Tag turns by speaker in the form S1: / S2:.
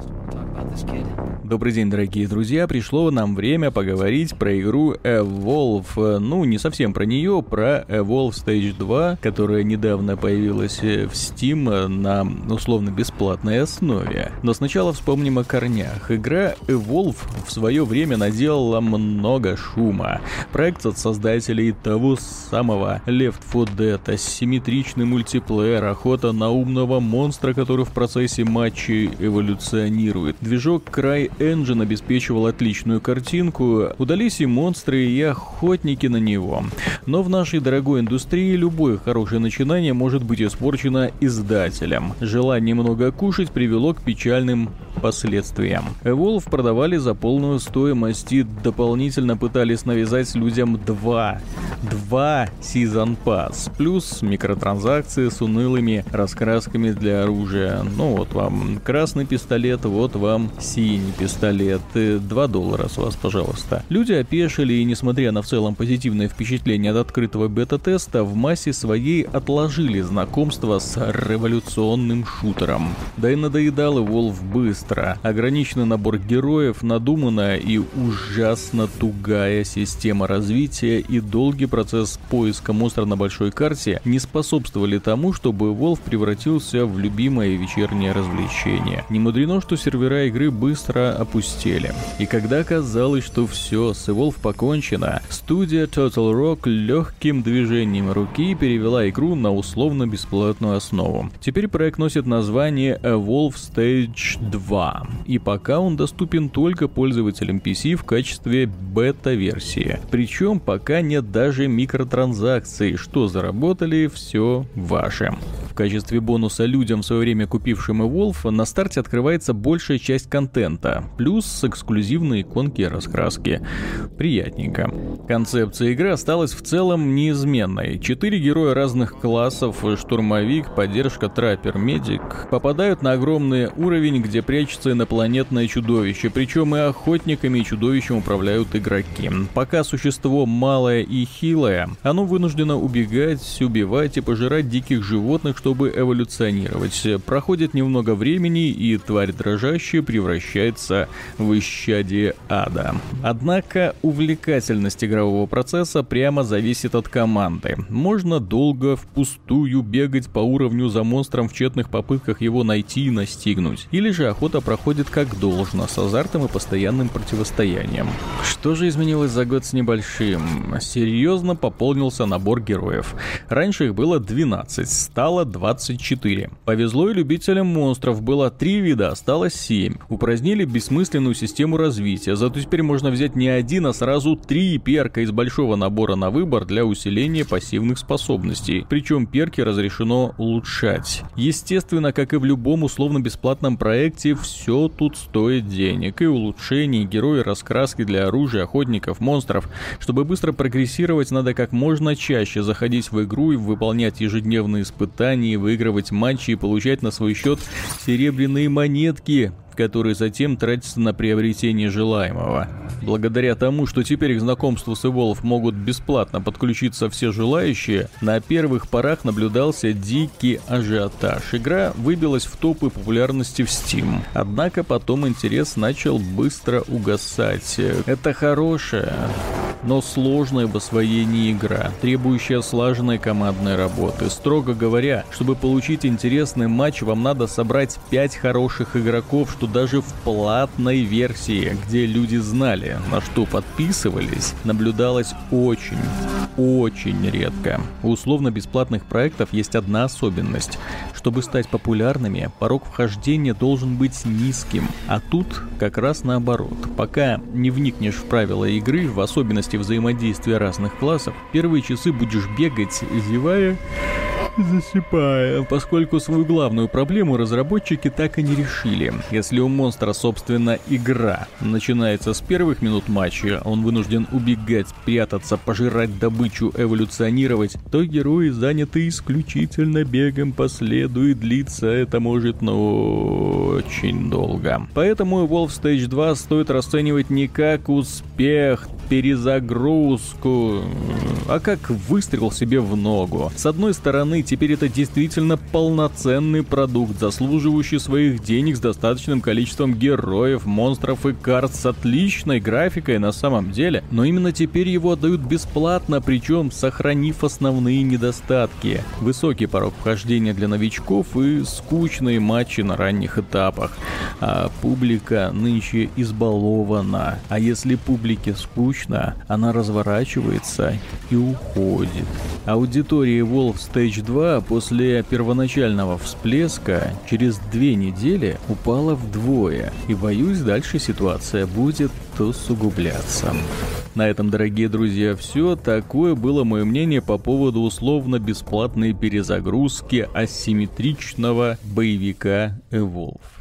S1: Start. Добрый день, дорогие друзья. Пришло нам время поговорить про игру Evolve. Ну, не совсем про нее, про Evolve Stage 2, которая недавно появилась в Steam на условно-бесплатной основе. Но сначала вспомним о корнях. Игра Evolve в свое время наделала много шума. Проект от создателей того самого Left 4 Dead, асимметричный мультиплеер, охота на умного монстра, который в процессе матчей эволюционирует. Движок Cry Engine обеспечивал отличную картинку, удались и монстры, и охотники на него. Но в нашей дорогой индустрии любое хорошее начинание может быть испорчено издателем. Желание много кушать привело к печальным последствиям. Evolve продавали за полную стоимость и дополнительно пытались навязать людям два, два Season Pass, плюс микротранзакции с унылыми раскрасками для оружия. Ну вот вам красный пистолет, вот вам синий пистолет пистолет, 2 доллара с вас, пожалуйста. Люди опешили и, несмотря на в целом позитивное впечатление от открытого бета-теста, в массе своей отложили знакомство с революционным шутером. Да и надоедал и Волф быстро. Ограниченный набор героев, надуманная и ужасно тугая система развития и долгий процесс поиска монстра на большой карте не способствовали тому, чтобы Волф превратился в любимое вечернее развлечение. Не мудрено, что сервера игры быстро опустели. И когда казалось, что все, с Evolve покончено, студия Total Rock легким движением руки перевела игру на условно-бесплатную основу. Теперь проект носит название Evolve Stage 2, и пока он доступен только пользователям PC в качестве бета-версии. Причем пока нет даже микротранзакций, что заработали, все ваше качестве бонуса людям в свое время купившим Evolve на старте открывается большая часть контента, плюс эксклюзивные иконки и раскраски. Приятненько. Концепция игры осталась в целом неизменной. Четыре героя разных классов, штурмовик, поддержка, траппер, медик, попадают на огромный уровень, где прячется инопланетное чудовище, причем и охотниками и чудовищем управляют игроки. Пока существо малое и хилое, оно вынуждено убегать, убивать и пожирать диких животных, чтобы чтобы эволюционировать. Проходит немного времени, и тварь дрожащая превращается в исчадие ада. Однако увлекательность игрового процесса прямо зависит от команды. Можно долго впустую бегать по уровню за монстром в тщетных попытках его найти и настигнуть. Или же охота проходит как должно, с азартом и постоянным противостоянием. Что же изменилось за год с небольшим? Серьезно пополнился набор героев. Раньше их было 12, стало 24. Повезло и любителям монстров, было 3 вида, осталось 7. Упразднили бессмысленную систему развития, зато теперь можно взять не один, а сразу 3 перка из большого набора на выбор для усиления пассивных способностей. Причем перки разрешено улучшать. Естественно, как и в любом условно-бесплатном проекте, все тут стоит денег. И улучшений, герои, раскраски для оружия, охотников, монстров. Чтобы быстро прогрессировать, надо как можно чаще заходить в игру и выполнять ежедневные испытания умении выигрывать матчи и получать на свой счет серебряные монетки, которые затем тратятся на приобретение желаемого. Благодаря тому, что теперь к знакомству с Evolve могут бесплатно подключиться все желающие, на первых порах наблюдался дикий ажиотаж. Игра выбилась в топы популярности в Steam. Однако потом интерес начал быстро угасать. Это хорошая, но сложная в освоении игра, требующая слаженной командной работы. Строго говоря, чтобы получить интересный матч, вам надо собрать 5 хороших игроков, что даже в платной версии, где люди знали, на что подписывались, наблюдалось очень, очень редко. У условно-бесплатных проектов есть одна особенность. Чтобы стать популярными, порог вхождения должен быть низким, а тут как раз наоборот. Пока не вникнешь в правила игры, в особенности взаимодействия разных классов, первые часы будешь бегать, зевая засыпая, поскольку свою главную проблему разработчики так и не решили. Если у монстра, собственно, игра начинается с первых минут матча, он вынужден убегать, прятаться, пожирать добычу, эволюционировать, то герои заняты исключительно бегом по следу и длиться это может, ну, очень долго. Поэтому Wolf Stage 2 стоит расценивать не как успех перезагрузку. А как выстрел себе в ногу. С одной стороны, теперь это действительно полноценный продукт, заслуживающий своих денег с достаточным количеством героев, монстров и карт с отличной графикой на самом деле, но именно теперь его отдают бесплатно, причем сохранив основные недостатки. Высокий порог вхождения для новичков и скучные матчи на ранних этапах. А публика нынче избалована. А если публике скучно, она разворачивается и уходит. Аудитория Wolf Stage 2 после первоначального всплеска через две недели упала вдвое, и боюсь, дальше ситуация будет усугубляться. На этом, дорогие друзья, все. Такое было мое мнение по поводу условно-бесплатной перезагрузки асимметричного боевика Evolve.